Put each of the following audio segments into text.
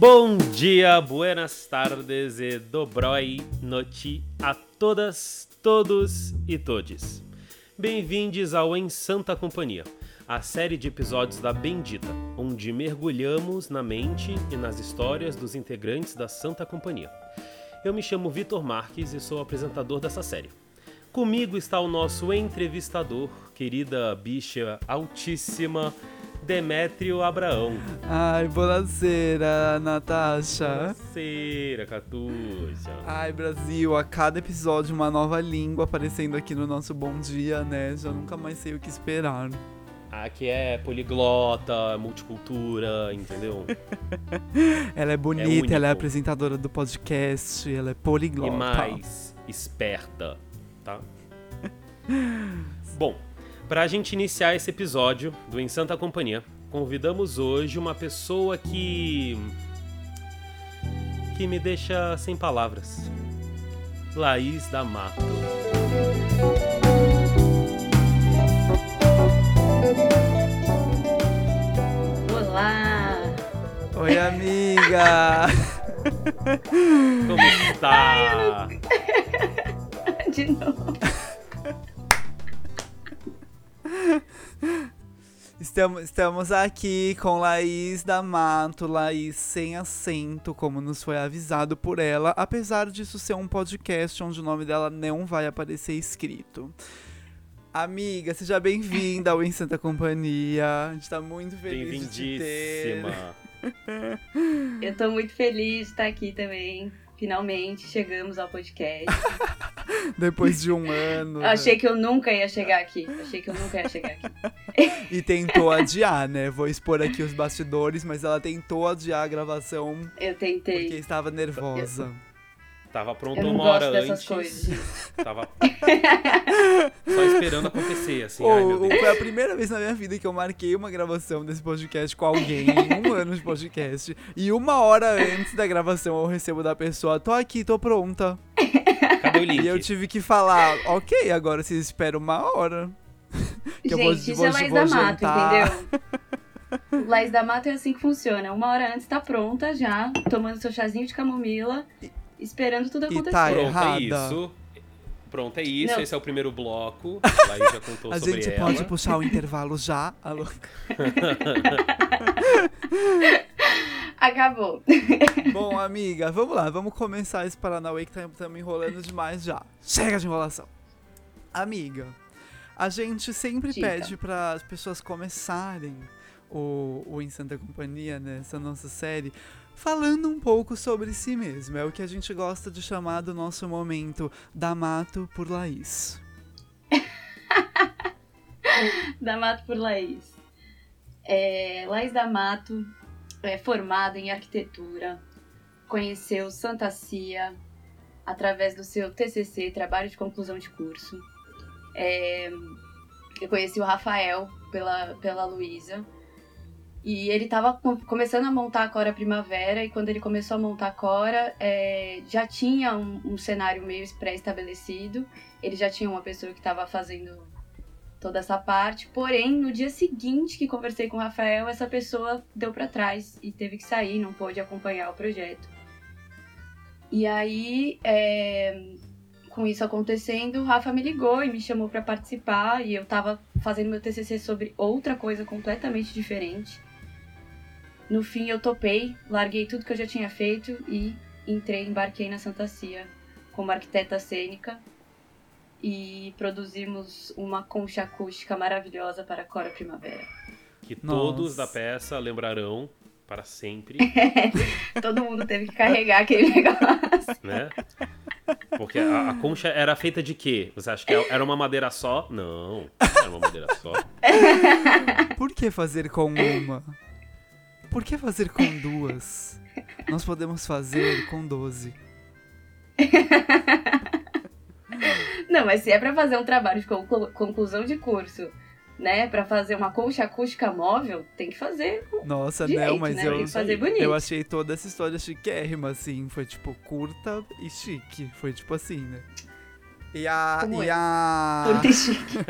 Bom dia, buenas tardes e dobroi noite a todas, todos e todes. Bem-vindos ao Em Santa Companhia, a série de episódios da Bendita, onde mergulhamos na mente e nas histórias dos integrantes da Santa Companhia. Eu me chamo Vitor Marques e sou apresentador dessa série. Comigo está o nosso entrevistador, querida bicha altíssima, Demétrio Abraão. Ai, bonaceira, Natasha. Bonaceira, Catuxa. Ai, Brasil, a cada episódio uma nova língua aparecendo aqui no nosso Bom Dia, né? Já nunca mais sei o que esperar. Aqui é poliglota, multicultura, entendeu? ela é bonita, é ela é apresentadora do podcast, ela é poliglota. E mais esperta, tá? Bom, para a gente iniciar esse episódio do Em Santa Companhia, convidamos hoje uma pessoa que. que me deixa sem palavras. Laís da Mato. Olá! Oi, amiga! Como está? De novo. Estamos, estamos aqui com Laís da Mato, Laís sem acento, como nos foi avisado por ela, apesar disso ser um podcast onde o nome dela não vai aparecer escrito. Amiga, seja bem-vinda ao Em Santa Companhia. A gente tá muito feliz de te ter. Eu tô muito feliz de estar aqui também. Finalmente chegamos ao podcast. Depois de um ano. Eu achei que eu nunca ia chegar aqui. achei que eu nunca ia chegar aqui. e tentou adiar, né? Vou expor aqui os bastidores, mas ela tentou adiar a gravação. Eu tentei. Porque estava nervosa. Eu... Tava pronto uma hora antes. Coisas. Tava só esperando acontecer, assim. Oh, ai, foi a primeira vez na minha vida que eu marquei uma gravação desse podcast com alguém em um ano de podcast. E uma hora antes da gravação eu recebo da pessoa: tô aqui, tô pronta. Cadê o link? E eu tive que falar: ok, agora vocês esperam uma hora. que Gente, eu vou, isso vou, é Laís da Mato, entendeu? Laís da Mato é assim que funciona. Uma hora antes tá pronta já, tomando seu chazinho de camomila esperando tudo acontecer. E tá Pronto, errada. é isso. Pronto, é isso. Não. Esse é o primeiro bloco. Laís já contou A sobre gente ela. pode puxar o intervalo já. Alô? Acabou. Bom, amiga, vamos lá. Vamos começar esse Paranauê que tá, tá me enrolando demais já. Chega de enrolação. Amiga, a gente sempre Dica. pede para as pessoas começarem o, o Em Santa Companhia, né, essa nossa série, falando um pouco sobre si mesmo. É o que a gente gosta de chamar do nosso momento da Mato por Laís. da Mato por Laís. É, Laís da Mato é formada em arquitetura, conheceu Santa Cia através do seu TCC, Trabalho de Conclusão de Curso. É, eu conheci o Rafael pela, pela Luísa e ele estava começando a montar a Cora Primavera, e quando ele começou a montar a Cora, é, já tinha um, um cenário meio pré-estabelecido, ele já tinha uma pessoa que estava fazendo toda essa parte, porém, no dia seguinte que conversei com o Rafael, essa pessoa deu para trás e teve que sair, não pôde acompanhar o projeto. E aí, é, com isso acontecendo, o Rafa me ligou e me chamou para participar, e eu estava fazendo meu TCC sobre outra coisa completamente diferente. No fim, eu topei, larguei tudo que eu já tinha feito e entrei, embarquei na Santa Cia como arquiteta cênica e produzimos uma concha acústica maravilhosa para a Cora Primavera. Que todos da peça lembrarão para sempre. Todo mundo teve que carregar aquele negócio. Né? Porque a, a, concha era feita de quê? Você acha que era uma madeira só? Não, era uma madeira só. Por que fazer com uma? Por que fazer com duas? Nós podemos fazer com doze. Não, mas se é para fazer um trabalho de conclusão de curso, né, para fazer uma concha acústica móvel, tem que fazer. Nossa, direito, não, mas né? eu, tem que fazer bonito. eu achei toda essa história chiquérrima, assim. Foi tipo curta e chique. Foi tipo assim, né? E a. Como e é? a. E chique.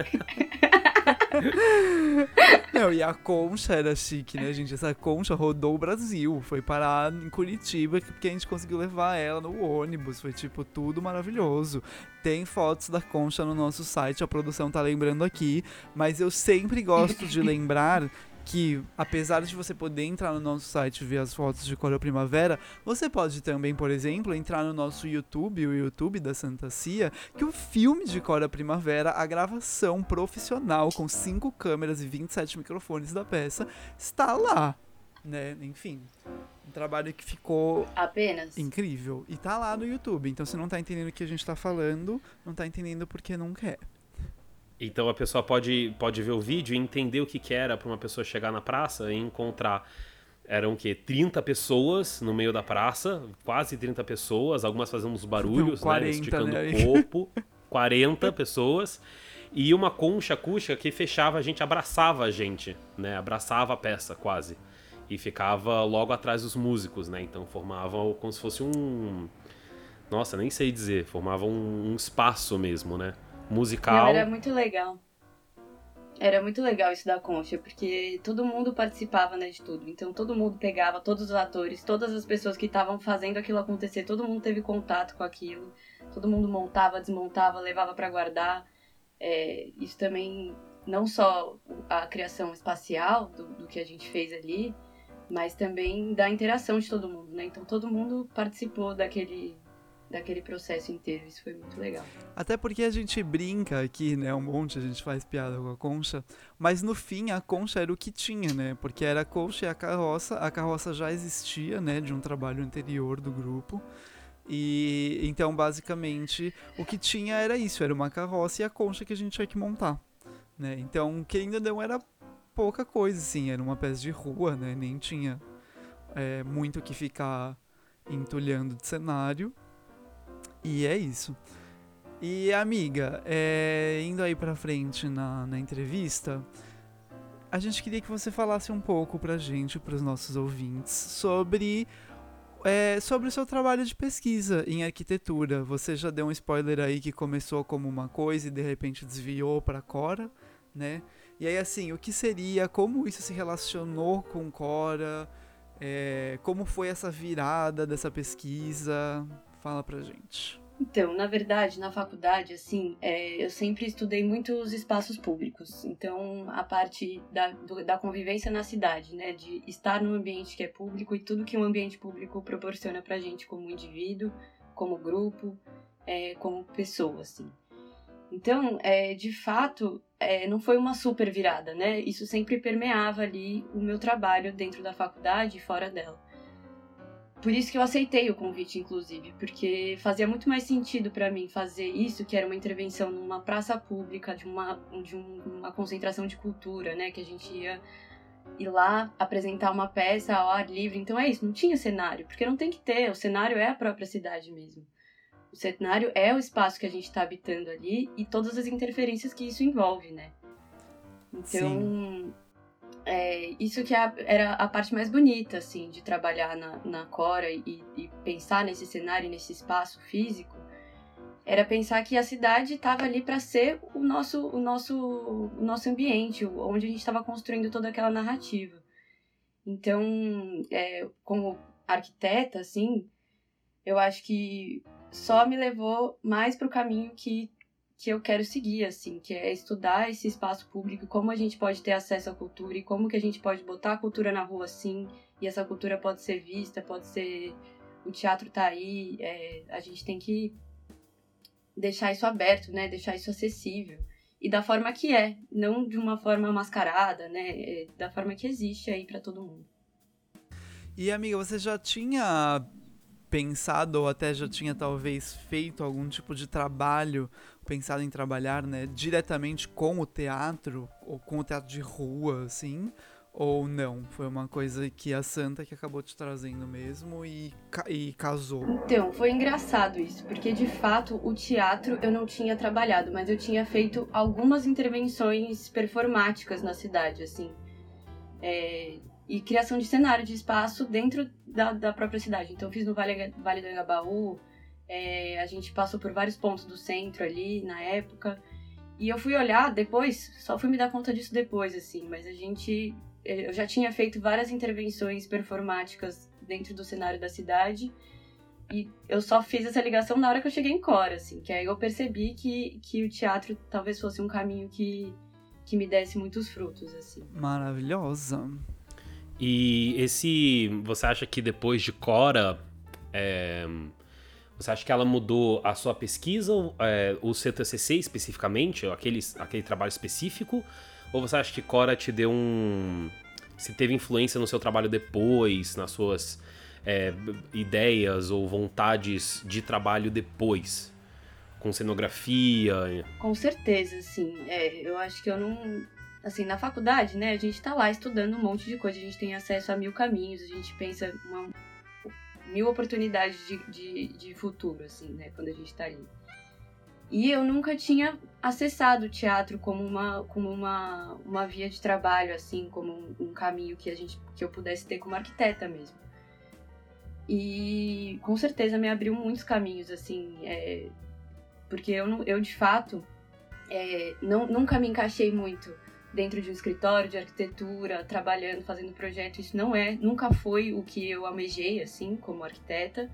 Não, e a concha era chique, né, gente? Essa concha rodou o Brasil. Foi parar em Curitiba porque a gente conseguiu levar ela no ônibus. Foi, tipo, tudo maravilhoso. Tem fotos da concha no nosso site, a produção tá lembrando aqui. Mas eu sempre gosto de lembrar que, apesar de você poder entrar no nosso site e ver as fotos de Coro Primavera, você pode também, por exemplo, entrar no nosso YouTube, o YouTube da Santa Cia, que o filme de Cora Primavera, a gravação profissional com cinco câmeras e 27 microfones da peça, está lá, né? Enfim, um trabalho que ficou apenas incrível e tá lá no YouTube. Então, se não tá entendendo o que a gente tá falando, não tá entendendo porque não quer. Então a pessoa pode, pode ver o vídeo e entender o que, que era para uma pessoa chegar na praça e encontrar. Eram o quê? 30 pessoas no meio da praça, quase 30 pessoas, algumas fazendo uns barulhos, 40, né? Esticando né? o corpo. 40 pessoas. E uma concha acústica que fechava a gente, abraçava a gente, né? Abraçava a peça quase. E ficava logo atrás dos músicos, né? Então formava como se fosse um. Nossa, nem sei dizer. Formava um, um espaço mesmo, né? Musical. Não, era muito legal. Era muito legal isso da concha, porque todo mundo participava né, de tudo. Então todo mundo pegava, todos os atores, todas as pessoas que estavam fazendo aquilo acontecer, todo mundo teve contato com aquilo. Todo mundo montava, desmontava, levava para guardar. É, isso também, não só a criação espacial do, do que a gente fez ali, mas também da interação de todo mundo, né? Então todo mundo participou daquele, daquele processo inteiro. Isso foi muito legal. Até porque a gente brinca aqui, né? Um monte, a gente faz piada com a concha. Mas no fim, a concha era o que tinha, né? Porque era a concha e a carroça. A carroça já existia, né? De um trabalho anterior do grupo. E então, basicamente, o que tinha era isso: era uma carroça e a concha que a gente tinha que montar. Né? Então, que ainda não era pouca coisa, assim. Era uma peça de rua, né? Nem tinha é, muito que ficar entulhando de cenário. E é isso. E amiga, é, indo aí pra frente na, na entrevista, a gente queria que você falasse um pouco pra gente, pros nossos ouvintes, sobre, é, sobre o seu trabalho de pesquisa em arquitetura. Você já deu um spoiler aí que começou como uma coisa e de repente desviou pra Cora, né? E aí, assim, o que seria, como isso se relacionou com Cora, é, como foi essa virada dessa pesquisa? Fala pra gente. Então, na verdade, na faculdade, assim, é, eu sempre estudei muitos espaços públicos. Então, a parte da, do, da convivência na cidade, né? De estar num ambiente que é público e tudo que um ambiente público proporciona pra gente como indivíduo, como grupo, é, como pessoa, assim. Então, é, de fato, é, não foi uma super virada, né? Isso sempre permeava ali o meu trabalho dentro da faculdade e fora dela. Por isso que eu aceitei o convite, inclusive, porque fazia muito mais sentido para mim fazer isso, que era uma intervenção numa praça pública, de uma, de um, uma concentração de cultura, né? Que a gente ia ir lá apresentar uma peça ao ar livre. Então é isso, não tinha cenário, porque não tem que ter, o cenário é a própria cidade mesmo. O cenário é o espaço que a gente está habitando ali e todas as interferências que isso envolve, né? Então, Sim é, isso que é era a parte mais bonita, assim, de trabalhar na, na Cora e, e pensar nesse cenário, nesse espaço físico, era pensar que a cidade estava ali para ser o nosso, o nosso, o nosso ambiente, onde a gente estava construindo toda aquela narrativa. Então, é, como arquiteta, assim, eu acho que só me levou mais para o caminho que que eu quero seguir, assim, que é estudar esse espaço público, como a gente pode ter acesso à cultura e como que a gente pode botar a cultura na rua, assim, e essa cultura pode ser vista, pode ser... O teatro tá aí, é, a gente tem que deixar isso aberto, né, deixar isso acessível. E da forma que é, não de uma forma mascarada, né, é, da forma que existe aí para todo mundo. E amiga, você já tinha pensado ou até já tinha talvez feito algum tipo de trabalho, pensado em trabalhar, né, diretamente com o teatro ou com o teatro de rua, assim, ou não? Foi uma coisa que a Santa que acabou te trazendo mesmo e, e casou? Então, foi engraçado isso, porque de fato o teatro eu não tinha trabalhado, mas eu tinha feito algumas intervenções performáticas na cidade, assim. É, e criação de cenário, de espaço dentro da, da própria cidade. Então, eu fiz no Vale, vale do Engabaú, é, a gente passou por vários pontos do centro ali na época. E eu fui olhar depois, só fui me dar conta disso depois, assim, mas a gente. Eu já tinha feito várias intervenções performáticas dentro do cenário da cidade. E eu só fiz essa ligação na hora que eu cheguei em Cora, assim, que aí eu percebi que, que o teatro talvez fosse um caminho que, que me desse muitos frutos, assim. Maravilhosa. E esse. Você acha que depois de Cora. É, você acha que ela mudou a sua pesquisa, é, o seu TCC especificamente, aquele, aquele trabalho específico? Ou você acha que Cora te deu um. Se teve influência no seu trabalho depois, nas suas é, ideias ou vontades de trabalho depois? Com cenografia? Com certeza, sim. É, eu acho que eu não. Assim, na faculdade, né, a gente tá lá estudando um monte de coisa, a gente tem acesso a mil caminhos, a gente pensa uma, mil oportunidades de, de, de futuro, assim, né, quando a gente tá ali. E eu nunca tinha acessado o teatro como uma, como uma, uma via de trabalho, assim, como um, um caminho que, a gente, que eu pudesse ter como arquiteta mesmo. E com certeza me abriu muitos caminhos, assim, é, porque eu, eu de fato é, não, nunca me encaixei muito dentro de um escritório de arquitetura, trabalhando, fazendo projeto. Isso não é, nunca foi o que eu almejei, assim, como arquiteta.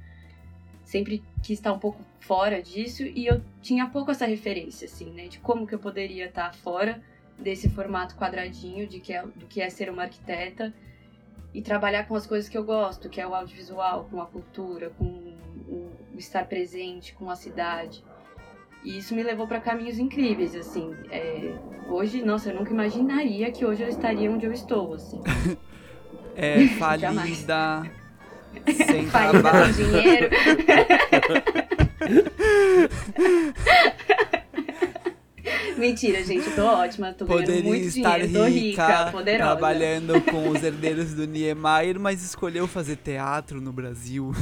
Sempre quis estar um pouco fora disso e eu tinha pouco essa referência, assim, né, de como que eu poderia estar fora desse formato quadradinho de que é, do que é ser uma arquiteta e trabalhar com as coisas que eu gosto, que é o audiovisual, com a cultura, com o estar presente, com a cidade. E isso me levou para caminhos incríveis, assim. É, hoje, nossa, eu nunca imaginaria que hoje eu estaria onde eu estou, assim. é, falida, sem falida trabalho. sem dinheiro. Mentira, gente, tô ótima, tô Poderia muito estar dinheiro, rica, rica, trabalhando com os herdeiros do Niemeyer, mas escolheu fazer teatro no Brasil.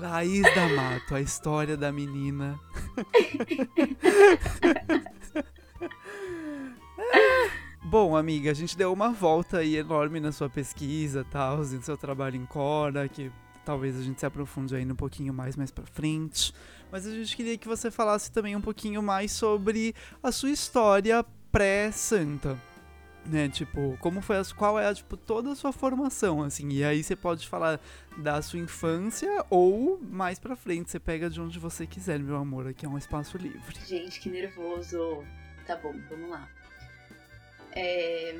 Raiz da Mato, a história da menina. Bom, amiga, a gente deu uma volta aí enorme na sua pesquisa, tal, no seu trabalho em Cora, que talvez a gente se aprofunde ainda um pouquinho mais mais para frente. Mas a gente queria que você falasse também um pouquinho mais sobre a sua história pré-santa. Né, tipo, como foi as, qual é tipo toda a sua formação assim? E aí você pode falar da sua infância ou mais pra frente, você pega de onde você quiser, meu amor, aqui é um espaço livre. Gente, que nervoso. Tá bom, vamos lá. É,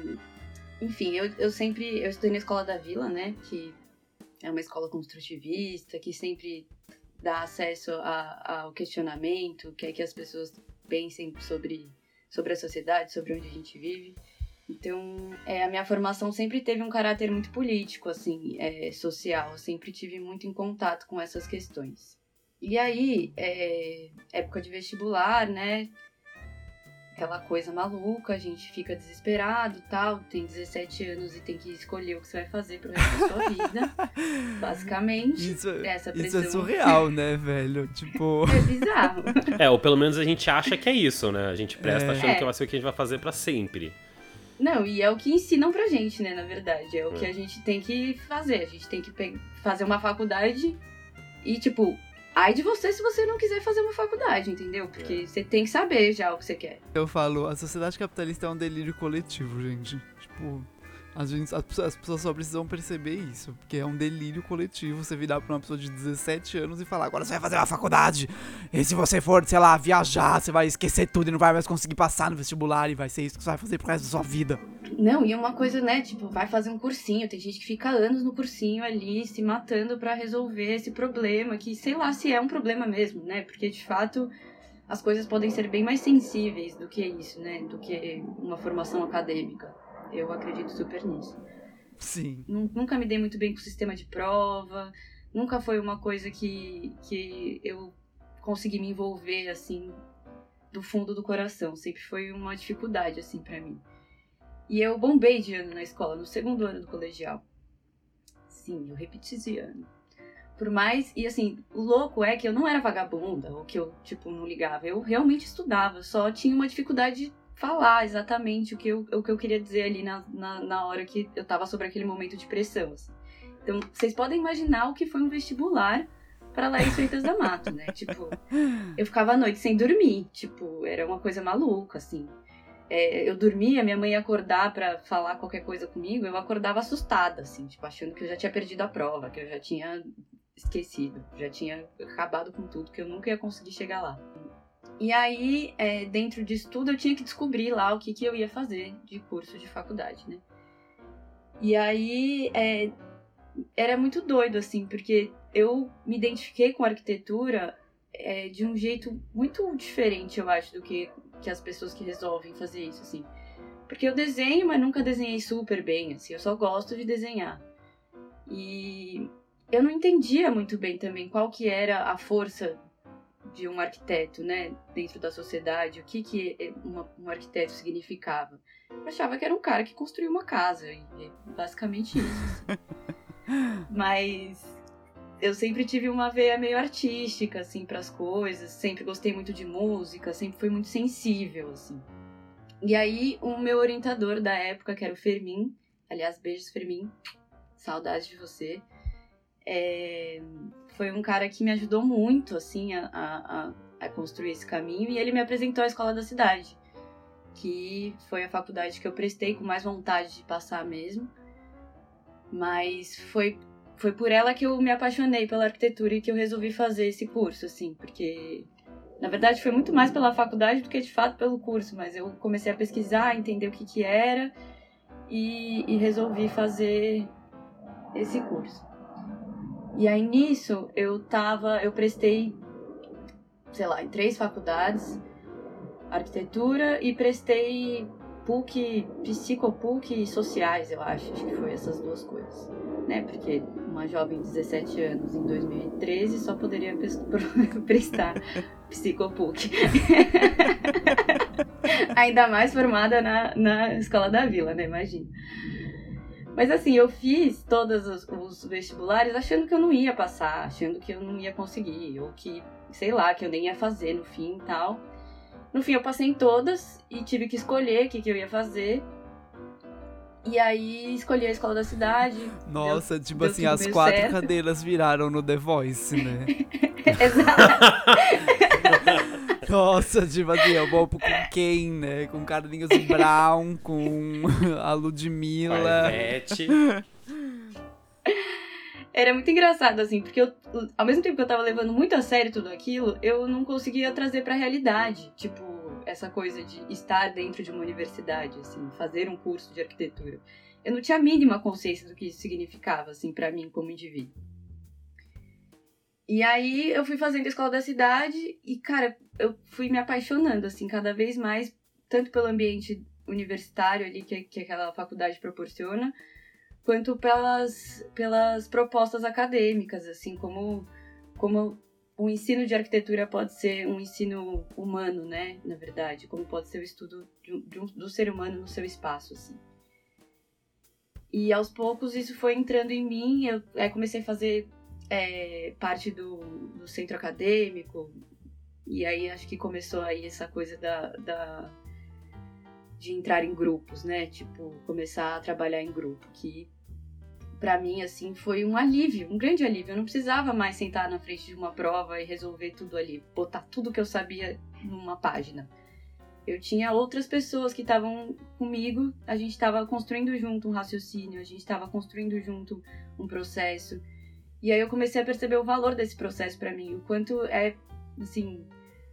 Enfim, eu, eu sempre. Eu estudei na escola da Vila, né? Que é uma escola construtivista, que sempre dá acesso a- ao questionamento, quer que as pessoas pensem sobre, sobre a sociedade, sobre onde a gente vive. Então, é, a minha formação sempre teve um caráter muito político, assim, é, social. Eu sempre tive muito em contato com essas questões. E aí, é, época de vestibular, né? Aquela coisa maluca, a gente fica desesperado tal. Tem 17 anos e tem que escolher o que você vai fazer pro resto da sua vida. Basicamente, Isso, essa isso é surreal, né, velho? Tipo, é bizarro. É, ou pelo menos a gente acha que é isso, né? A gente presta É. achando É. que vai ser o que a gente vai fazer pra sempre. Não, e é o que ensinam pra gente, né, na verdade. É o É. que a gente tem que fazer. A gente tem que fazer uma faculdade e, tipo, ai de você se você não quiser fazer uma faculdade, entendeu? Porque você tem que saber já o que você quer. eu falo, a sociedade capitalista é um delírio coletivo, gente. Tipo, a gente, as, as pessoas só precisam perceber isso, porque é um delírio coletivo você virar pra uma pessoa de 17 anos e falar, agora você vai fazer uma faculdade. E se você for, sei lá, viajar, você vai esquecer tudo e não vai mais conseguir passar no vestibular e vai ser isso que você vai fazer pro resto da sua vida. Não, e uma coisa, né, tipo, vai fazer um cursinho. Tem gente que fica anos no cursinho ali, se matando pra resolver esse problema, que sei lá se é um problema mesmo, né? Porque de fato as coisas podem ser bem mais sensíveis do que isso, né? Do que uma formação acadêmica. Eu acredito super nisso. Sim. Nu- Nunca me dei muito bem com o sistema de prova, nunca foi uma coisa que, que eu consegui me envolver, assim, do fundo do coração. Sempre foi uma dificuldade, assim, pra mim. E eu bombei de ano na escola, no segundo ano do colegial. Sim, eu repeti esse ano. Por mais, e assim, o louco é que eu não era vagabunda, ou que eu, tipo, não ligava. Eu realmente estudava, só tinha uma dificuldade de falar exatamente o que eu, o que eu queria dizer ali na, na, na hora que eu tava sobre aquele momento de pressão. assim. Então, vocês podem imaginar o que foi um vestibular para Laís Freitas da Mato, né? Tipo, eu ficava a noite sem dormir, tipo, era uma coisa maluca, assim. É, eu dormia, minha mãe ia acordar para falar qualquer coisa comigo, eu acordava assustada, assim, tipo, achando que eu já tinha perdido a prova, que eu já tinha esquecido, já tinha acabado com tudo, que eu nunca ia conseguir chegar lá. E aí, é, dentro disso tudo, eu tinha que descobrir lá o que, que eu ia fazer de curso de faculdade, né? E aí, é, era muito doido, assim, porque eu me identifiquei com a arquitetura é, de um jeito muito diferente, eu acho, do que, que as pessoas que resolvem fazer isso, assim. Porque eu desenho, mas nunca desenhei super bem, assim, eu só gosto de desenhar. E eu não entendia muito bem também qual que era a força de um arquiteto, né, dentro da sociedade, o que que uma, um arquiteto significava. Eu achava que era um cara que construiu uma casa, e é basicamente isso. Assim. Mas eu sempre tive uma veia meio artística, assim, para as coisas, sempre gostei muito de música, sempre fui muito sensível, assim. E aí, o meu orientador da época, que era o Fermin, aliás, beijos, Fermin, saudades de você, é, foi um cara que me ajudou muito, assim, a, a, a, construir esse caminho. E ele me apresentou a escola da cidade, que foi a faculdade que eu prestei com mais vontade de passar mesmo. Mas foi, foi por ela que eu me apaixonei pela arquitetura e que eu resolvi fazer esse curso, assim, porque na verdade, foi muito mais pela faculdade do que de fato pelo curso, mas eu comecei a pesquisar, entender o que, que era e, e resolvi fazer esse curso. E aí nisso eu tava, eu prestei, sei lá, em três faculdades, arquitetura e prestei PUC, psicopuc e sociais, eu acho, acho que foi essas duas coisas, né? Porque uma jovem de 17 anos em 2013 só poderia prestar psicopuc. Ainda mais formada na, na escola da vila, né? Imagina. Mas assim, eu fiz todos os, os, vestibulares achando que eu não ia passar, achando que eu não ia conseguir, ou que, sei lá, que eu nem ia fazer no fim e tal. No fim, eu passei em todas e tive que escolher o que, que eu ia fazer. E aí escolhi a escola da cidade. Nossa, deu, tipo deu assim, as quatro certo. cadeiras viraram no The Voice, né? Exato. Nossa, tipo assim, eu vou com quem, né? Com Carlinhos Brown, com a Ludmilla. Era muito engraçado, assim, porque eu, ao mesmo tempo que eu tava levando muito a sério tudo aquilo, eu não conseguia trazer pra realidade. Tipo, essa coisa de estar dentro de uma universidade, assim, fazer um curso de arquitetura. Eu não tinha a mínima consciência do que isso significava, assim, para mim como indivíduo. E aí eu fui fazendo a escola da cidade e, cara, eu fui me apaixonando, assim, cada vez mais, tanto pelo ambiente universitário ali que, que aquela faculdade proporciona, quanto pelas, pelas propostas acadêmicas, assim, como, como o ensino de arquitetura pode ser um ensino humano, né, na verdade, como pode ser o estudo de, de um, do ser humano no seu espaço, assim. E aos poucos isso foi entrando em mim, eu comecei a fazer é, parte do, do, centro acadêmico, e aí acho que começou aí essa coisa da, da, de entrar em grupos, né? Tipo, começar a trabalhar em grupo, que para mim, assim, foi um alívio, um grande alívio. Eu não precisava mais sentar na frente de uma prova e resolver tudo ali, botar tudo que eu sabia numa página. Eu tinha outras pessoas que estavam comigo, a gente estava construindo junto um raciocínio, a gente estava construindo junto um processo. E aí eu comecei a perceber o valor desse processo para mim, o quanto é, assim,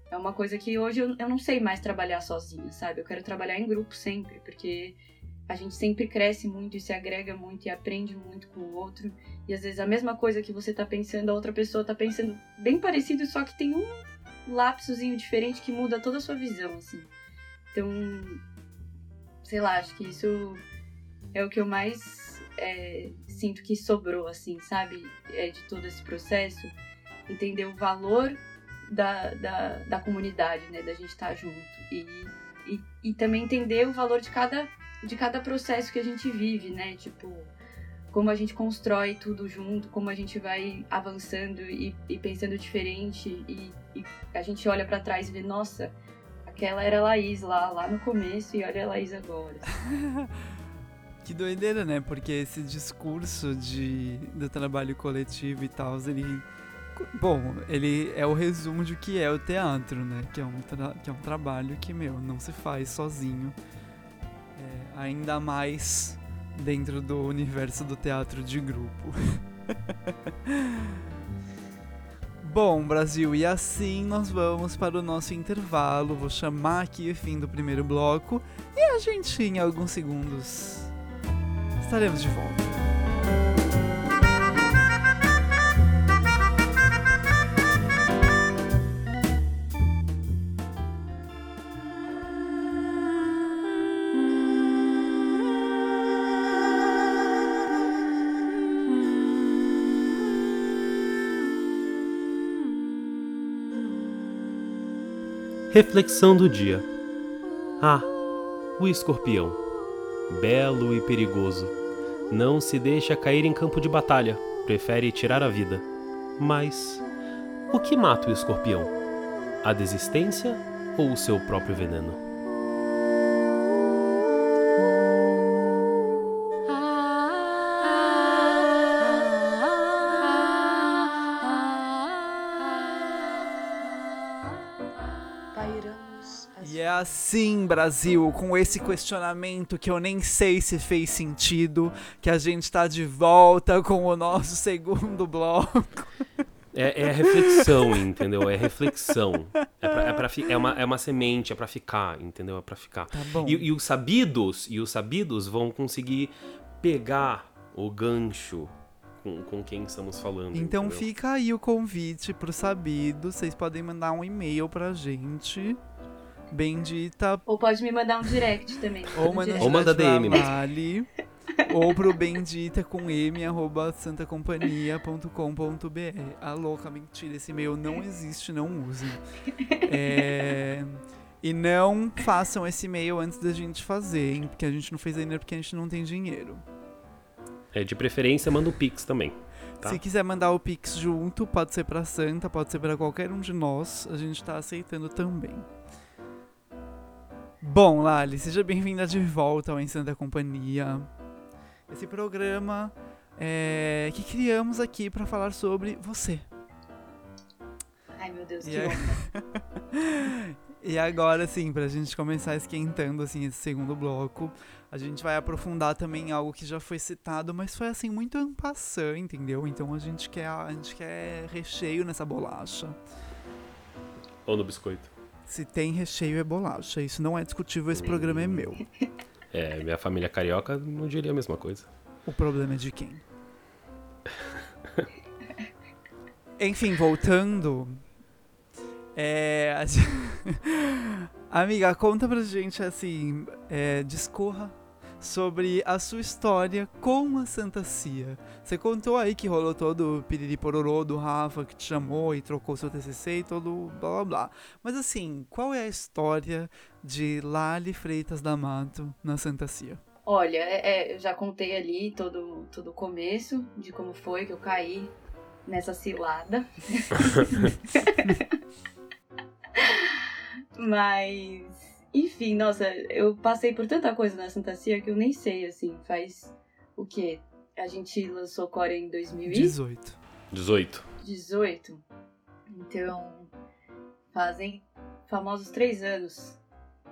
é uma coisa que hoje eu, eu não sei mais trabalhar sozinha, sabe? Eu quero trabalhar em grupo sempre, porque a gente sempre cresce muito e se agrega muito e aprende muito com o outro. E às vezes a mesma coisa que você tá pensando, a outra pessoa tá pensando bem parecido, só que tem um lapsozinho diferente que muda toda a sua visão, assim. Então, sei lá, acho que isso é o que eu mais é, sinto que sobrou, assim, sabe? É, de todo esse processo. Entender o valor da, da, da comunidade, né? Da gente estar tá junto. E, e, e também entender o valor de cada, de cada processo que a gente vive, né? Tipo, como a gente constrói tudo junto, como a gente vai avançando e, e pensando diferente. E, e a gente olha para trás e vê, nossa, aquela era a Laís lá, lá no começo e olha a Laís agora. Que doideira, né? Porque esse discurso de, do trabalho coletivo e tal, ele Bom, ele é o resumo de que é o teatro, né? Que é um, que é um trabalho que, meu, não se faz sozinho. É, ainda mais dentro do universo do teatro de grupo. Bom, Brasil, e assim nós vamos para o nosso intervalo. Vou chamar aqui o fim do primeiro bloco e a gente, em alguns segundos, estaremos de volta. Reflexão do dia. Ah, o escorpião. Belo e perigoso. Não se deixa cair em campo de batalha, prefere tirar a vida. Mas o que mata o escorpião? A desistência ou o seu próprio veneno? Assim, Brasil, com esse questionamento que eu nem sei se fez sentido, que a gente tá de volta com o nosso segundo bloco. É, é reflexão, entendeu? É reflexão. É, pra, é, pra, é, uma, é uma semente, é pra ficar, entendeu? É pra ficar. Tá. E, e os sabidos, e os sabidos vão conseguir pegar o gancho com, com, quem estamos falando. Então entendeu? fica aí o convite pro sabido. Vocês podem mandar um e-mail pra gente. Bendita. Ou pode me mandar um direct também. Ou manda, ou manda DM mesmo. ou pro bendita com m arroba santacompanhia.com.br. A louca, mentira, esse e-mail não existe, não usem. É... E não façam esse e-mail antes da gente fazer, hein? Porque a gente não fez ainda porque a gente não tem dinheiro. É, de preferência, manda o Pix também. Tá? Se quiser mandar o Pix junto, pode ser pra Santa, pode ser para qualquer um de nós, a gente tá aceitando também. Bom, Lali, seja bem-vinda de volta ao Em Santa Companhia. Esse programa é, que criamos aqui para falar sobre você. Ai, meu Deus, e que é... E agora, sim, pra gente começar esquentando, assim, esse segundo bloco, a gente vai aprofundar também algo que já foi citado, mas foi, assim, muito ampassant, entendeu? Então a gente quer, a gente quer recheio nessa bolacha. Ou no biscoito. Se tem recheio é bolacha. Isso não é discutível, esse programa é meu. É, minha família carioca não diria a mesma coisa. O problema é de quem? Enfim, voltando. É. Amiga, conta pra gente assim. É, discorra sobre a sua história com a Santa Cia. Você contou aí que rolou todo o piriri pororô do Rafa que te chamou e trocou seu TCC e todo blá blá blá. Mas assim, qual é a história de Lali Freitas da Mato na Santa Cia? Olha, é, é, eu já contei ali todo, todo o começo de como foi que eu caí nessa cilada. Mas enfim, nossa, eu passei por tanta coisa na Santa Cia que eu nem sei, assim, faz o quê? A gente lançou Core em 2018. 18. 18. Então, fazem famosos três anos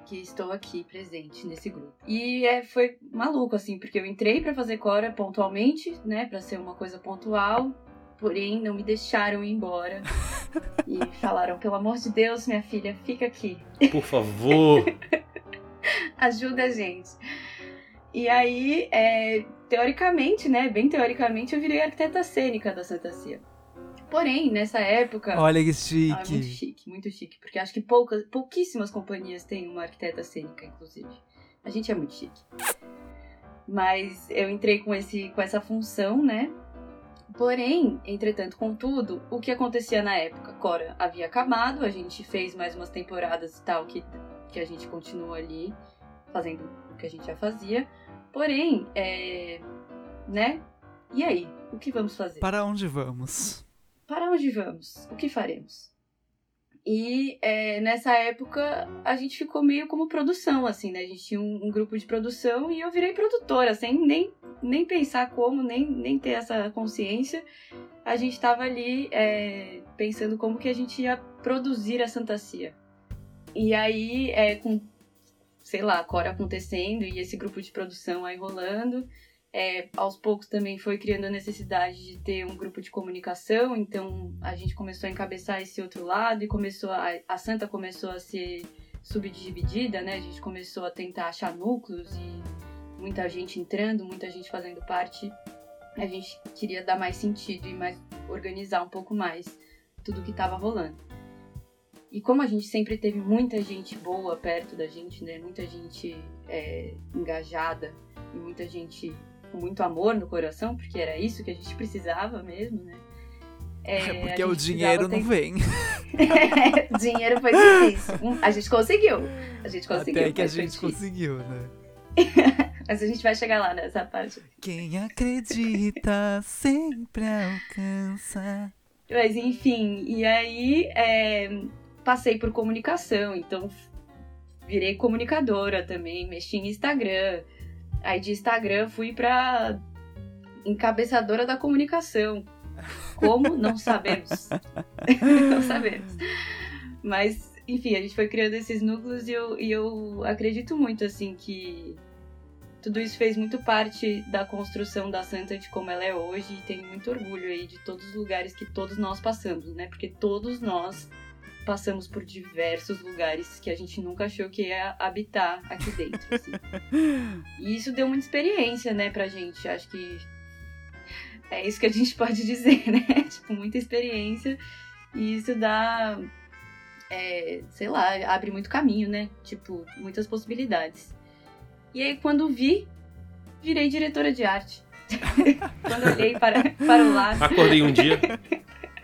que estou aqui presente nesse grupo. E é, foi maluco, assim, porque eu entrei para fazer Cora pontualmente, né, para ser uma coisa pontual, porém não me deixaram ir embora. e falaram: pelo amor de Deus, minha filha, fica aqui. Por favor. Ajuda a gente. E aí, é, teoricamente, né, bem teoricamente, eu virei arquiteta cênica da Santa Cia. Porém, nessa época. Olha que chique. Ah, muito chique, muito chique. Porque acho que poucas, pouquíssimas companhias têm uma arquiteta cênica, inclusive. A gente é muito chique. Mas eu entrei com, esse, com essa função, né? Porém, entretanto, contudo, o que acontecia na época? Cora havia acabado, a gente fez mais umas temporadas e tal, que, que a gente continuou ali fazendo o que a gente já fazia. Porém, é, né? E aí? O que vamos fazer? Para onde vamos? Para onde vamos? O que faremos? E é, nessa época a gente ficou meio como produção, assim, né? A gente tinha um, um, grupo de produção e eu virei produtora, sem nem, nem pensar como, nem, nem ter essa consciência. a gente estava ali é, pensando como que a gente ia produzir a Santa Cia. E aí, é, com, sei lá, a Cora acontecendo e esse grupo de produção aí rolando, é, aos poucos também foi criando a necessidade de ter um grupo de comunicação, então a gente começou a encabeçar esse outro lado e começou a, a Santa começou a ser subdividida, né? A gente começou a tentar achar núcleos e muita gente entrando, muita gente fazendo parte. A gente queria dar mais sentido e mais organizar um pouco mais tudo que estava rolando. E como a gente sempre teve muita gente boa perto da gente, né? Muita gente é, engajada e muita gente com muito amor no coração, porque era isso que a gente precisava mesmo, né? É, porque o dinheiro não vem. dinheiro foi difícil. A gente conseguiu. A gente conseguiu. Até que a gente conseguiu, né? mas a gente vai chegar lá nessa parte. Quem acredita sempre alcança. Mas enfim, e aí é, passei por comunicação, então virei comunicadora também, mexi em Instagram. Aí de Instagram fui pra encabeçadora da comunicação. Como? Não sabemos. não sabemos. Mas, enfim, a gente foi criando esses núcleos e eu, e eu acredito muito, assim, que tudo isso fez muito parte da construção da Santa de como ela é hoje e tenho muito orgulho aí de todos os lugares que todos nós passamos, né? Porque todos nós passamos por diversos lugares que a gente nunca achou que ia habitar aqui dentro, assim. E isso deu muita experiência, né, pra gente. Acho que é isso que a gente pode dizer, né? tipo, muita experiência. E isso dá, é, sei lá, abre muito caminho, né? Tipo, muitas possibilidades. E aí, quando vi, virei diretora de arte. quando olhei para, para o lado. Acordei um dia.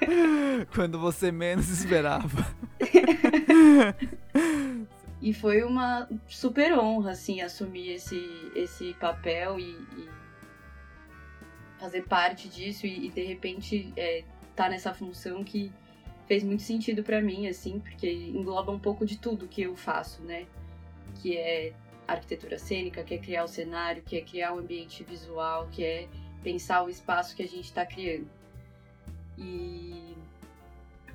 Quando você menos esperava. e foi uma super honra, assim, assumir esse, esse papel e, e fazer parte disso e, e de repente é, tá nessa função que fez muito sentido para mim, assim, porque engloba um pouco de tudo que eu faço, né? Que é arquitetura cênica, que é criar o cenário, que é criar o ambiente visual, que é pensar o espaço que a gente está criando. E,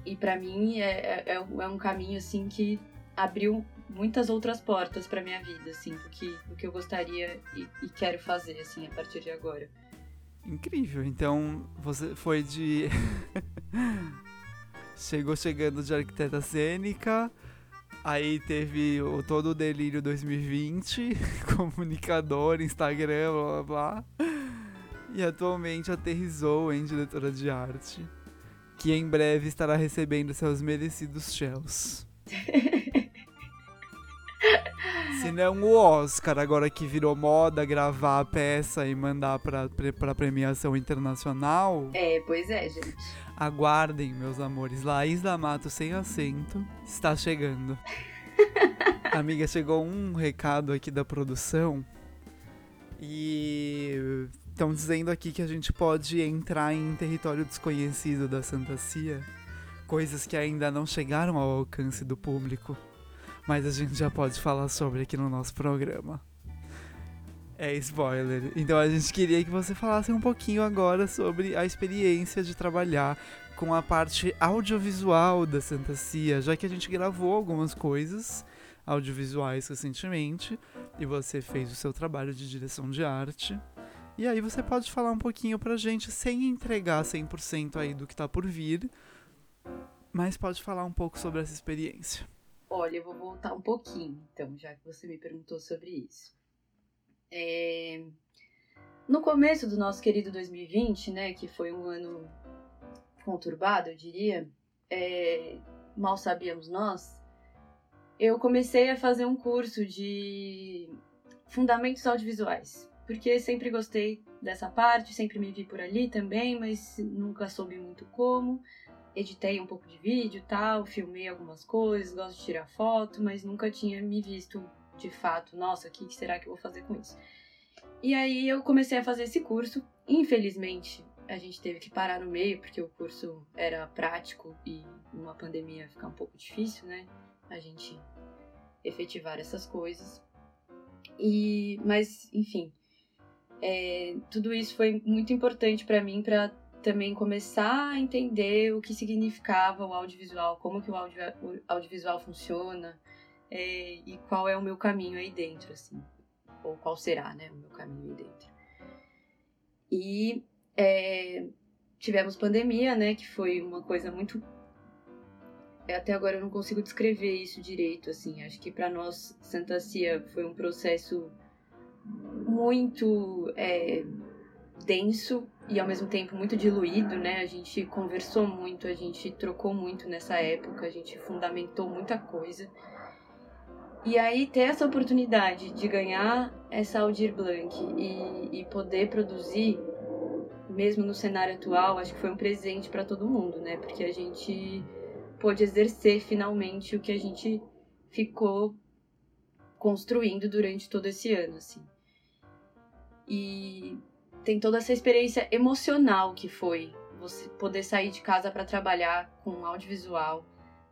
e para mim é, é, é, um caminho assim que abriu muitas outras portas para minha vida, assim, do que, do que eu gostaria e, e quero fazer, assim, a partir de agora. Incrível. Então, você foi de. Chegou chegando de arquiteta cênica, aí teve o, todo o delírio 2020, comunicador, Instagram, blá blá blá. E atualmente aterrizou em diretora de arte, que em breve estará recebendo seus merecidos shells. Se não o Oscar, agora que virou moda gravar a peça e mandar pra, pra premiação internacional. É, pois é, gente. Aguardem, meus amores. Laís da Mato sem acento está chegando. Amiga, chegou um recado aqui da produção. E estão dizendo aqui que a gente pode entrar em território desconhecido da Santa Cia. Coisas que ainda não chegaram ao alcance do público mas a gente já pode falar sobre aqui no nosso programa. É spoiler. Então a gente queria que você falasse um pouquinho agora sobre a experiência de trabalhar com a parte audiovisual da Santa Cia, já que a gente gravou algumas coisas audiovisuais recentemente e você fez o seu trabalho de direção de arte. E aí você pode falar um pouquinho pra gente sem entregar 100% aí do que tá por vir, mas pode falar um pouco sobre essa experiência. Olha, eu vou voltar um pouquinho, então, já que você me perguntou sobre isso. É... No começo do nosso querido 2020, né, que foi um ano conturbado, eu diria, é... mal sabíamos nós, eu comecei a fazer um curso de fundamentos audiovisuais, porque sempre gostei dessa parte, sempre me vi por ali também, mas nunca soube muito como editei um pouco de vídeo tal, filmei algumas coisas, gosto de tirar foto, mas nunca tinha me visto de fato, nossa, o que será que eu vou fazer com isso? E aí eu comecei a fazer esse curso. Infelizmente, a gente teve que parar no meio, porque o curso era prático e numa pandemia fica um pouco difícil, né? A gente efetivar essas coisas. E, mas, enfim, é, tudo isso foi muito importante para mim para também começar a entender o que significava o audiovisual, como que o, audio, o audiovisual funciona é, e qual é o meu caminho aí dentro, assim. Ou qual será, né, o meu caminho aí dentro. E é, tivemos pandemia, né, que foi uma coisa muito até agora eu não consigo descrever isso direito, assim. Acho que para nós, Santa Cia foi um processo muito é, denso e ao mesmo tempo muito diluído, né? A gente conversou muito, a gente trocou muito nessa época, a gente fundamentou muita coisa. E aí ter essa oportunidade de ganhar essa Aldir Blanc e, e poder produzir, mesmo no cenário atual, acho que foi um presente para todo mundo, né? Porque a gente pôde exercer finalmente o que a gente ficou construindo durante todo esse ano, assim. E tem toda essa experiência emocional que foi você poder sair de casa para trabalhar com audiovisual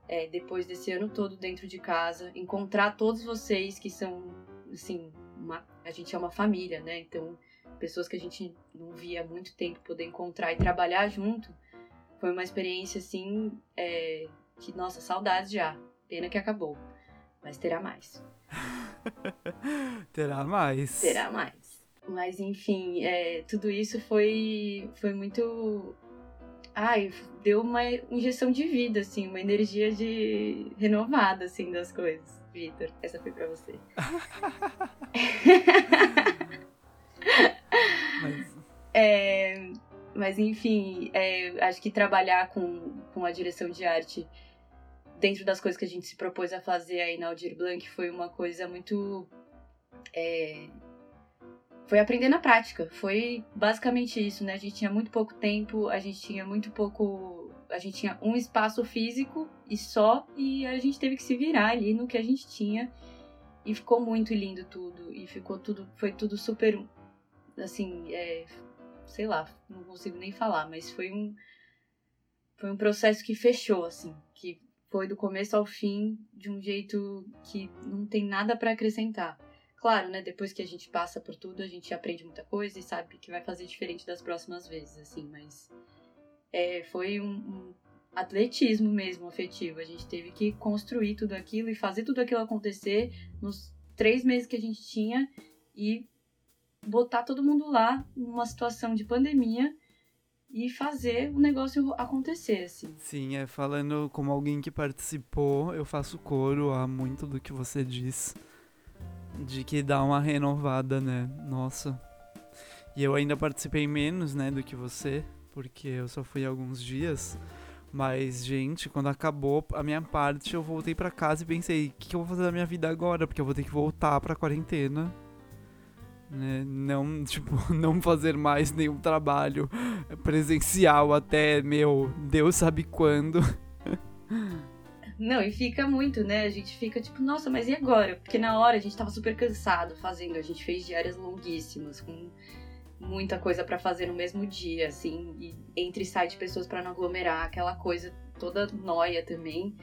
é, depois desse ano todo dentro de casa, encontrar todos vocês que são, assim, uma, a gente é uma família, né? Então, pessoas que a gente não via há muito tempo poder encontrar e trabalhar junto foi uma experiência assim é, que, nossa, saudades já. Pena que acabou. Mas terá mais. terá mais. Terá mais. Mas enfim, é, tudo isso foi, foi muito. Ai, deu uma injeção de vida, assim, uma energia de renovada, assim, das coisas. Vitor, essa foi pra você. Mas... É, mas enfim, é, acho que trabalhar com, com a direção de arte dentro das coisas que a gente se propôs a fazer aí na Aldir Blanc foi uma coisa muito. É, foi aprender na prática. Foi basicamente isso, né? A gente tinha muito pouco tempo, a gente tinha muito pouco. A gente tinha um espaço físico e só, e a gente teve que se virar ali no que a gente tinha. E ficou muito lindo tudo. E ficou tudo. Foi tudo super. Assim, é, sei lá, não consigo nem falar, mas foi um foi um processo que fechou assim, que foi do começo ao fim de um jeito que não tem nada para acrescentar. Claro, né, depois que a gente passa por tudo, a gente aprende muita coisa e sabe que vai fazer diferente das próximas vezes, assim, mas é, foi um, um atletismo mesmo afetivo. A gente teve que construir tudo aquilo e fazer tudo aquilo acontecer nos três meses que a gente tinha e botar todo mundo lá numa situação de pandemia e fazer o negócio acontecer, assim. Sim, é falando como alguém que participou, eu faço coro a muito do que você diz. De que dá uma renovada, né? Nossa. E eu ainda participei menos, né, do que você, porque eu só fui alguns dias. Mas, gente, quando acabou a minha parte, eu voltei para casa e pensei: o que, que eu vou fazer da minha vida agora? Porque eu vou ter que voltar pra quarentena né? Não, tipo, não fazer mais nenhum trabalho presencial até, meu, Deus sabe quando. Não, e fica muito, né? A gente fica tipo, nossa, mas e agora? Porque na hora a gente tava super cansado fazendo, a gente fez diárias longuíssimas, com muita coisa para fazer no mesmo dia, assim, e entre site pessoas para não aglomerar, aquela coisa toda noia também.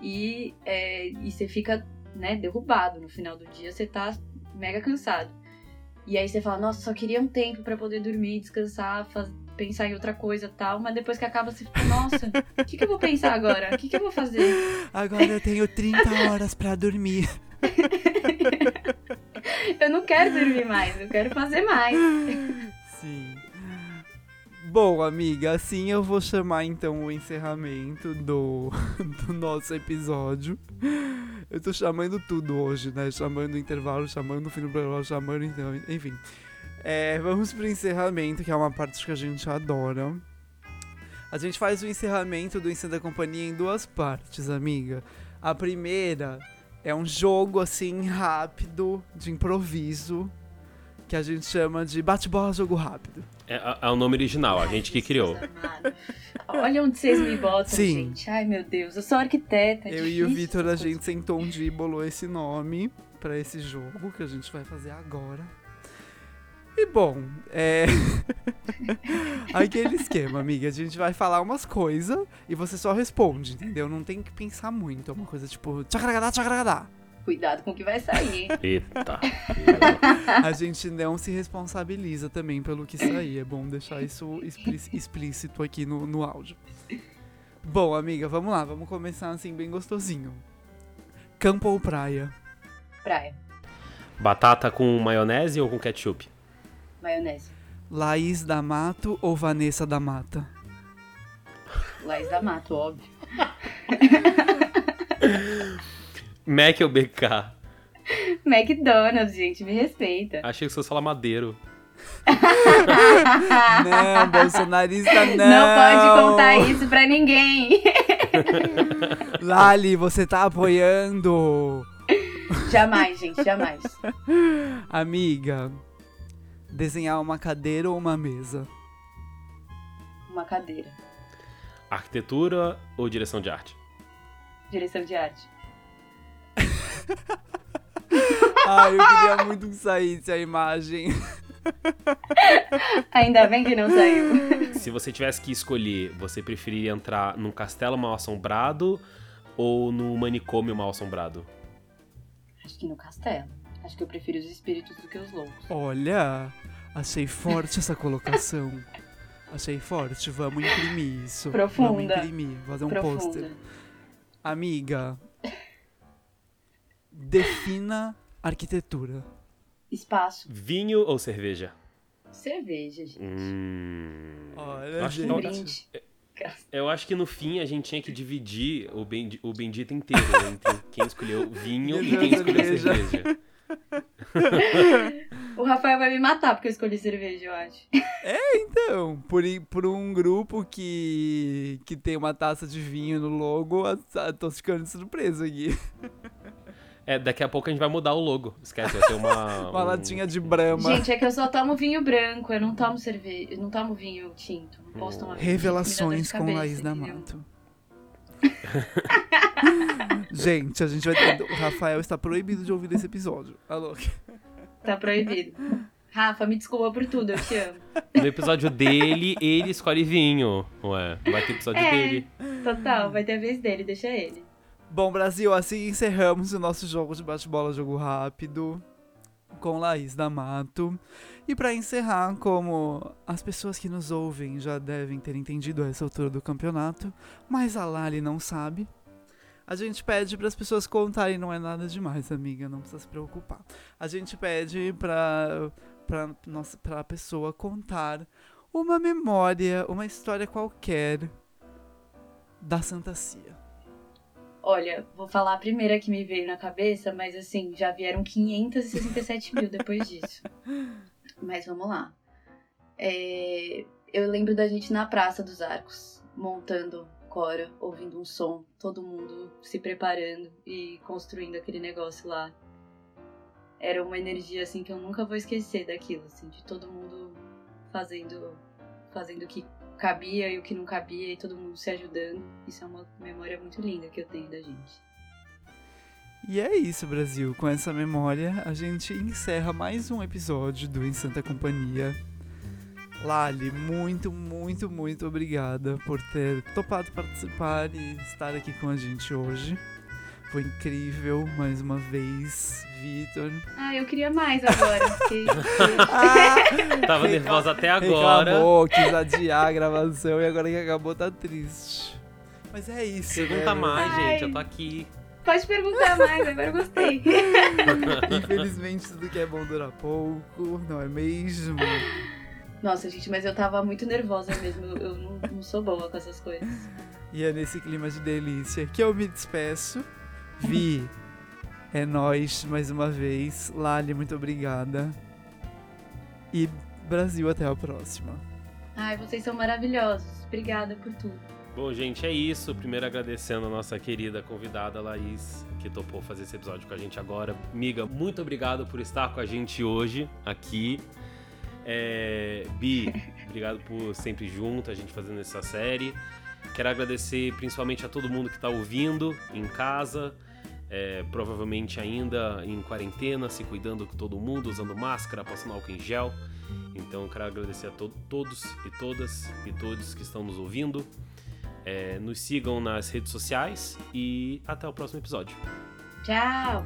E, é, e você fica, né, derrubado no final do dia, você tá mega cansado. E aí você fala, nossa, só queria um tempo para poder dormir, descansar, pensar em outra coisa tal, mas depois que acaba você fica, nossa, o que, que eu vou pensar agora? O que, que eu vou fazer? Agora eu tenho 30 horas para dormir. eu não quero dormir mais, eu quero fazer mais. Sim. Bom, amiga, assim eu vou chamar então o encerramento do, do nosso episódio. Eu tô chamando tudo hoje, né? Chamando o intervalo, chamando o fim do programa, chamando então, enfim. É, vamos pro encerramento, que é uma parte que a gente adora. A gente faz o encerramento do Ensino da Companhia em duas partes, amiga. A primeira é um jogo assim rápido, de improviso, que a gente chama de bate-bola jogo rápido. É, é, o nome original, a gente que criou. Olha onde vocês me botam, Sim. gente. Ai, meu Deus, eu sou arquiteta. É eu e o Vitor, a gente sentou um dia e bolou esse nome para esse jogo que a gente vai fazer agora. E bom, é. Aquele esquema, amiga. A gente vai falar umas coisas e você só responde, entendeu? Não tem que pensar muito. É uma coisa tipo, tchacaragadá, tchacaragadá. Cuidado com o que vai sair? Eita. A gente não se responsabiliza também pelo que sair. É bom deixar isso explí- explícito aqui no, no áudio. Bom, amiga, vamos lá. Vamos começar assim, bem gostosinho. Campo ou praia? Praia. Batata com maionese ou com ketchup? Maionese. Laís da Mato ou Vanessa da Mata? Laís da Mato, óbvio. Mac ou BK? McDonald's, gente, me respeita. Achei que você fosse falar madeiro. Não, bolsonarista não. Não pode contar isso pra ninguém. Lali, você tá apoiando. jamais, gente, jamais. Amiga, desenhar uma cadeira ou uma mesa? Uma cadeira. Arquitetura ou direção de arte? Direção de arte. Ai, eu queria muito que saísse a imagem. Ainda bem que não saiu. Se você tivesse que escolher, você preferia entrar num castelo mal assombrado ou no manicômio mal assombrado? Acho que no castelo. Acho que eu prefiro os espíritos do que os loucos. Olha, achei forte essa colocação. Achei forte, vamos imprimir isso. Profunda. Vamos imprimir, fazer um pôster. Amiga, defina arquitetura. Espaço. Vinho ou cerveja? Cerveja, gente. Hum. Olha, Acho que não- brinde. Eu acho que no fim a gente tinha que dividir o, bendi- o bendito inteiro entre quem escolheu vinho e quem escolheu Cerveja. O Rafael vai me matar porque eu escolhi cerveja, eu acho. Então, por, por um grupo que, que tem uma taça de vinho no logo, a- tô ficando surpreso aqui. É, daqui a pouco a gente vai mudar o logo. Esquece, vai ser uma. Uma um- latinha de brama. Gente, é que eu só tomo vinho branco, eu não tomo cerveja, eu não tomo vinho tinto. Não posso tomar vinho Revelações com de Laís cabeça, entendeu? Gente, a gente vai ter... O Rafael está proibido de ouvir esse episódio. Alô? Tá proibido. Rafa, me desculpa por tudo, eu te amo. No episódio dele, ele escolhe vinho. Ué, vai ter episódio É. dele. Total, vai ter a vez dele, deixa ele. Bom, Brasil, assim encerramos o nosso jogo de bate-bola, jogo rápido, com Laís D'Amato. E pra encerrar, como as pessoas que nos ouvem já devem ter entendido a essa altura do campeonato, mas a Lali não sabe, a gente pede para as pessoas contarem, não é nada demais, amiga, não precisa se preocupar. A gente pede pra, pra, nossa, pra pessoa contar uma memória, uma história qualquer da Santa Cia. Olha, vou falar a primeira que me veio na cabeça, mas assim, já vieram 567 mil depois disso. Mas vamos lá. É, eu lembro da gente na Praça dos Arcos, montando Cora, ouvindo um som, todo mundo se preparando e construindo aquele negócio lá. Era uma energia assim que eu nunca vou esquecer daquilo, assim, de todo mundo fazendo fazendo o que cabia e o que não cabia e todo mundo se ajudando. Isso é uma memória muito linda que eu tenho da gente. E é isso, Brasil. Com essa memória, a gente encerra mais um episódio do Em Santa Companhia. Lali, muito, muito, muito obrigada por ter topado participar e estar aqui com a gente hoje. Foi incrível, mais uma vez, Vitor. Ah, eu queria mais agora. Fiquei... Tava nervosa até agora. Reclamou, quis adiar a gravação e agora que acabou tá triste. Mas é isso. Pergunta né, mais, Ai. gente. Eu tô aqui. Pode perguntar mais, agora eu gostei. Infelizmente, tudo que é bom dura pouco, não é mesmo? Nossa, gente, mas eu tava muito nervosa mesmo. Eu eu não, não sou boa com essas coisas. E é nesse clima de delícia que eu me despeço. Vi, é nóis mais uma vez. Lali, muito obrigada. E Brasil, até a próxima. Ai, vocês são maravilhosos. Obrigada por tudo. Bom, gente, é isso. Primeiro agradecendo a nossa querida convidada Laís, que topou fazer esse episódio com a gente agora. Miga, muito obrigado por estar com a gente hoje aqui. É, Bi, obrigado por sempre junto, a gente fazendo essa série. Quero agradecer principalmente a todo mundo que está ouvindo em casa, é, provavelmente ainda em quarentena, se cuidando com todo mundo, usando máscara, passando álcool em gel. Então, quero agradecer a to- todos e todas e todos que estão nos ouvindo. É, nos sigam nas redes sociais e até o próximo episódio. Tchau!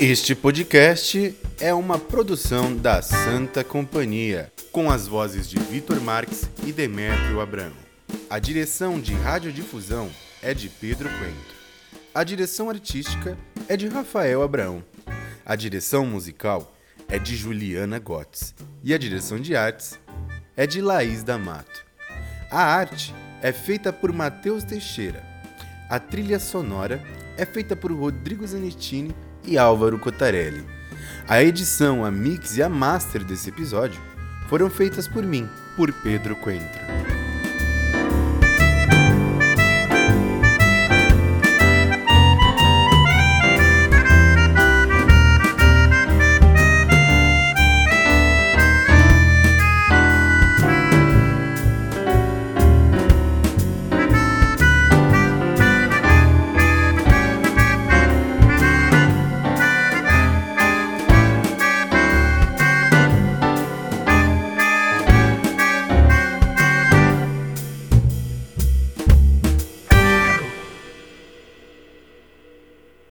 Este podcast é uma produção da Santa Companhia, com as vozes de Vitor Marques e Demétrio Abrão. A direção de radiodifusão é de Pedro Coentro. A direção artística é de Rafael Abrão. A direção musical é de Juliana Gotts. E a direção de artes é de Laís D'Amato. A arte é feita por Matheus Teixeira. A trilha sonora é feita por Rodrigo Zanettini e Álvaro Cotarelli. A edição, a mix e a master desse episódio foram feitas por mim, por Pedro Coentro.